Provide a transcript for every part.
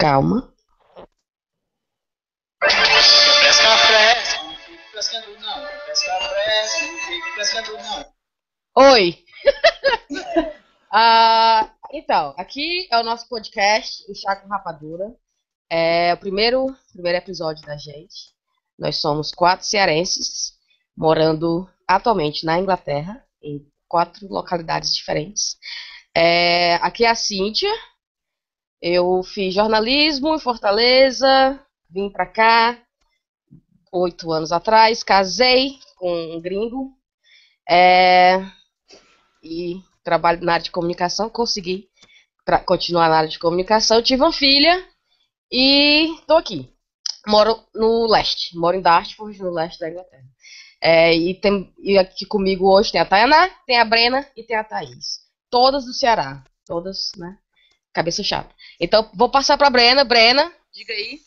Calma. Pesca fresca, não fique pescando não. Pesca fresca, não fique pescando não. Oi! Ah, então, aqui é o nosso podcast, o Chá com Rapadura. É o primeiro, primeiro episódio da gente. Nós somos quatro cearenses, morando atualmente na Inglaterra, em quatro localidades diferentes. É, aqui é a Cíntia. Eu fiz jornalismo em Fortaleza, vim pra cá oito anos atrás, casei com um gringo. É, e trabalho na área de comunicação, consegui tra- continuar na área de comunicação, tive uma filha e tô aqui. Moro no leste, moro em Dartford, no leste da Inglaterra. É, e, tem, e aqui comigo hoje tem a Tayaná, tem a Brena e tem a Thaís. Todas do Ceará, todas, né? Cabeça chata. Então, vou passar pra Brena. Brena, diga aí.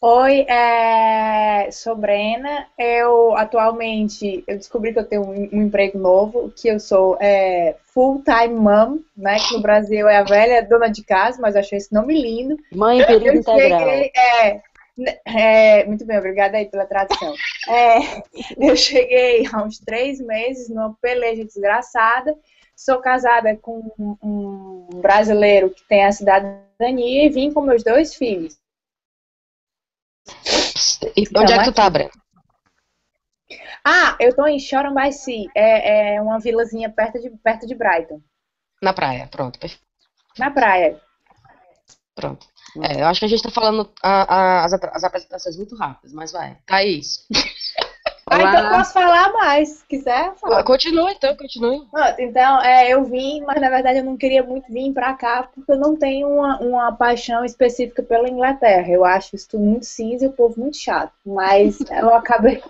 Oi, é, sou Brena. Eu atualmente eu descobri que eu tenho um, um emprego novo, que eu sou é, full-time mom, né? Que no Brasil é a velha dona de casa, mas eu achei esse nome lindo. Mãe em período Eu integral. cheguei, é, né, é, muito bem, obrigada aí pela tradução. É, eu cheguei há uns três meses numa peleja desgraçada. Sou casada com um, brasileiro que tem a cidadania e vim com meus dois filhos. E Então, onde é que tu tá, Brena? Ah, eu tô em Sea. É, é uma vilazinha perto de, perto de Brighton. Na praia, pronto. Na praia. Pronto. É, eu acho que a gente tá falando a- a- as, as apresentações muito rápidas, mas vai. Thaís. Ah, então eu posso falar mais, se quiser falar. Continua então, continue. Então, é, eu vim, mas na verdade eu não queria muito vir pra cá, porque eu não tenho uma, uma paixão específica pela Inglaterra. Eu acho isso tudo muito cinza e o povo muito chato. Mas eu acabei.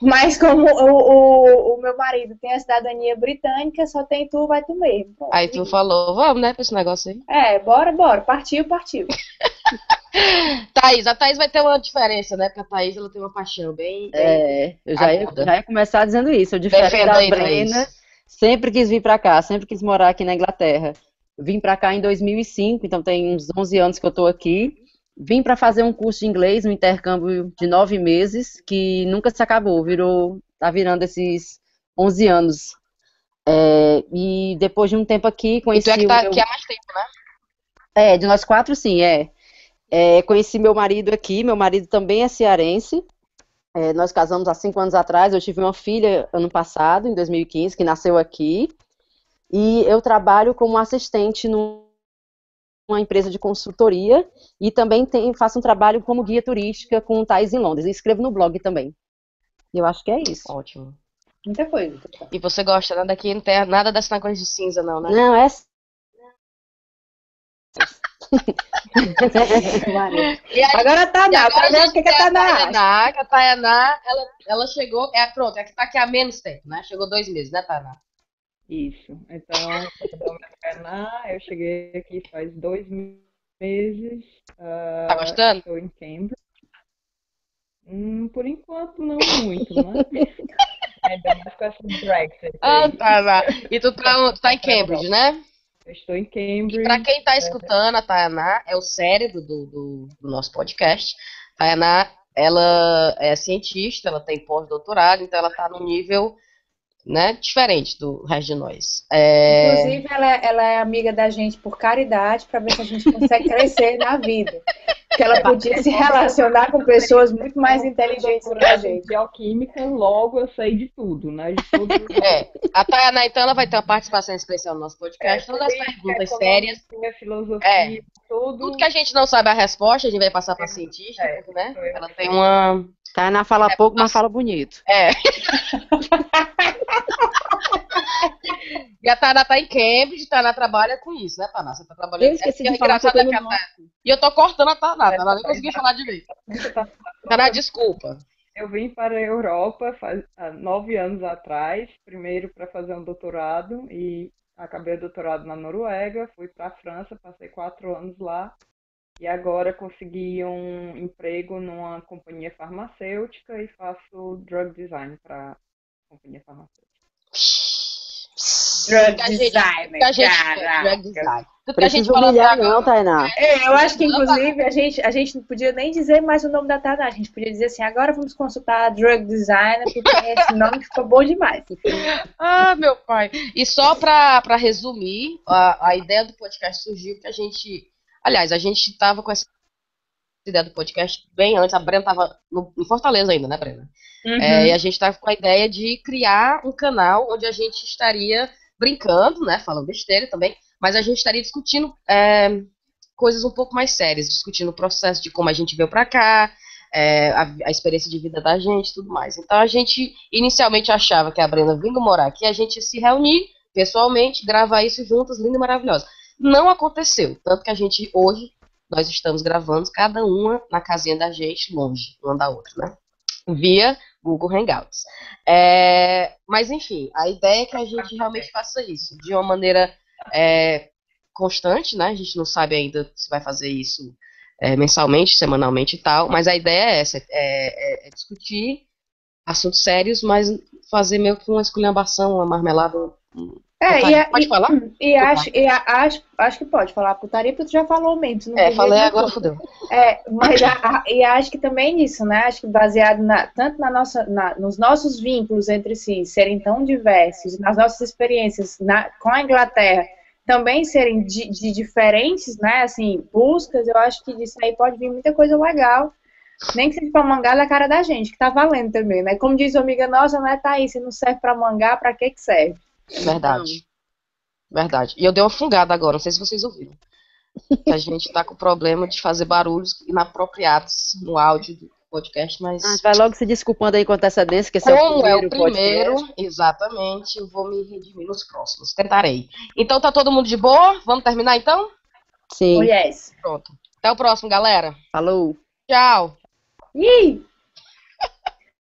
Mas como o, o, o meu marido tem a cidadania britânica, só tem tu, vai tu mesmo. Aí tu falou, vamos, né, pra esse negócio aí. É, bora, bora. Partiu, partiu. Thaís, a Thaís vai ter uma diferença, né? Porque a Thaís ela tem uma paixão bem. É, eu já ia, já ia começar dizendo isso. Eu, diferente da Brena, Thaís. sempre quis vir pra cá, sempre quis morar aqui na Inglaterra. Vim pra cá em 2005, então tem uns 11 anos que eu tô aqui. Vim pra fazer um curso de inglês, um intercâmbio de nove meses, que nunca se acabou, virou, tá virando esses 11 anos. É, e depois de um tempo aqui, E tu conheci é que tá meu... aqui há mais tempo, né? É, de nós quatro, sim, é. É, conheci meu marido aqui, meu marido também é cearense. É, nós casamos há cinco anos atrás, eu tive uma filha ano passado, em 2015, que nasceu aqui. E eu trabalho como assistente num- numa empresa de consultoria e também tem- faço um trabalho como guia turística com o Thais em Londres. E escrevo no blog também. Eu acho que é isso. Ótimo. Muita coisa. E você gosta, né? Daqui nada dessa coisa de cinza, não, né? Não, é. Aí, Agora tá na, agora a ver o que, que tá a na que a Tayaná, ela, ela chegou, é, pronto, é que tá aqui há menos tempo, né? Chegou dois meses, né, Tayaná? Isso. Então, é eu cheguei aqui faz dois meses. ah, Tá gostando? Estou em Cambridge. Hum, por enquanto, não muito, né? Ainda mais com essa Brexit. Ah, aí. Tayaná. E tu tá, tu tá em Cambridge, né? Eu estou em E Cambridge. pra quem tá escutando, a Tayaná é o cérebro do, do, do nosso podcast. Tayaná, ela é cientista, ela tem pós-doutorado, então ela tá num nível, né, diferente do resto de nós. É, Inclusive, ela, é- ela é amiga da gente por caridade, para ver se a gente consegue crescer na vida. Porque ela podia se relacionar com pessoas muito mais inteligentes do que a gente. bioquímica, logo eu sei de tudo, né? De tudo. é, a Tayaná, então, ela vai ter uma participação especial no nosso podcast, todas as perguntas sérias. Economia, filosofia, É. tudo. Tudo que a gente não sabe a resposta, a gente vai passar pra cientista, É, né? Ela tem uma. Tainá fala pouco, mas fala bonito. É. e a Tana tá em Cambridge, Tana trabalha com isso, né, Tana? Você tá trabalhando. Eu esqueci é, de falar que eu é tô no Tana- E eu tô cortando a Tana, a Tana nem consegui falar direito. Tá Tana, desculpa. Eu vim para a Europa faz, há nove anos atrás, primeiro para fazer um doutorado e acabei o doutorado na Noruega, fui para a França, passei quatro anos lá e agora consegui um emprego numa companhia farmacêutica e faço drug design para a companhia farmacêutica. Drug Que a gente- design, Que a gente caraca. drug design. Tudo que a gente Precisa falou até humilhar, não, Tainá. É, eu acho que, inclusive, a gente, a gente não podia nem dizer mais o nome da Tana. A gente podia dizer assim, agora vamos consultar a drug designer, porque esse nome ficou bom demais. Ah, meu pai. E só pra, pra resumir, a, a ideia do podcast surgiu que a gente. Aliás, a gente tava com essa ideia do podcast bem antes. A Brena tava no, em Fortaleza ainda, né, Brena? Uhum. É, e a gente tava com a ideia de criar um canal onde a gente estaria brincando, né? Falando besteira também, mas a gente estaria discutindo é, coisas um pouco mais sérias, discutindo o processo de como a gente veio pra cá, é, a, a experiência de vida da gente tudo mais. Então a gente inicialmente achava que a Brenda vindo morar aqui, a gente ia se reunir pessoalmente, gravar isso juntas, linda e maravilhosa. Não aconteceu, tanto que a gente hoje nós estamos gravando cada uma na casinha da gente, longe uma da outra, né? Via Google Hangouts. É, mas enfim, a ideia é que a gente realmente faça isso de uma maneira é, constante, né? A gente não sabe ainda se vai fazer isso é, mensalmente, semanalmente e tal, mas a ideia é essa, é, é- é discutir assuntos sérios, mas fazer meio que uma esculhambação, uma marmelada. É, pode, e, a- pode falar? E acho, e a- acho, acho que pode falar putaria, porque tu já falou mesmo. É, falei agora fodeu. É, mas a- a- e acho que também nisso, né? Acho que baseado na, tanto na nossa, na- nos nossos vínculos entre si serem tão diversos, nas nossas experiências na- com a Inglaterra também serem de, de diferentes, né? Assim, buscas, eu acho que disso aí pode vir muita coisa legal. Nem que seja pra mangar da cara da gente, que tá valendo também, né? Como diz uma amiga nossa, né, Thaís, se não serve pra mangar, pra que que serve? Verdade. Verdade. E eu dei uma fungada agora, não sei se vocês ouviram. Que a gente tá com problema de fazer barulhos inapropriados no áudio do podcast, mas. Ah, vai logo se desculpando aí com antecedência, que esse é o Como é primeiro o primeiro, podcast. exatamente, eu vou me redimir nos próximos. Tentarei. Então tá todo mundo de boa? Vamos terminar então? Sim, Oh, yes. Pronto. Até o próximo, galera. falou. Tchau. Ih!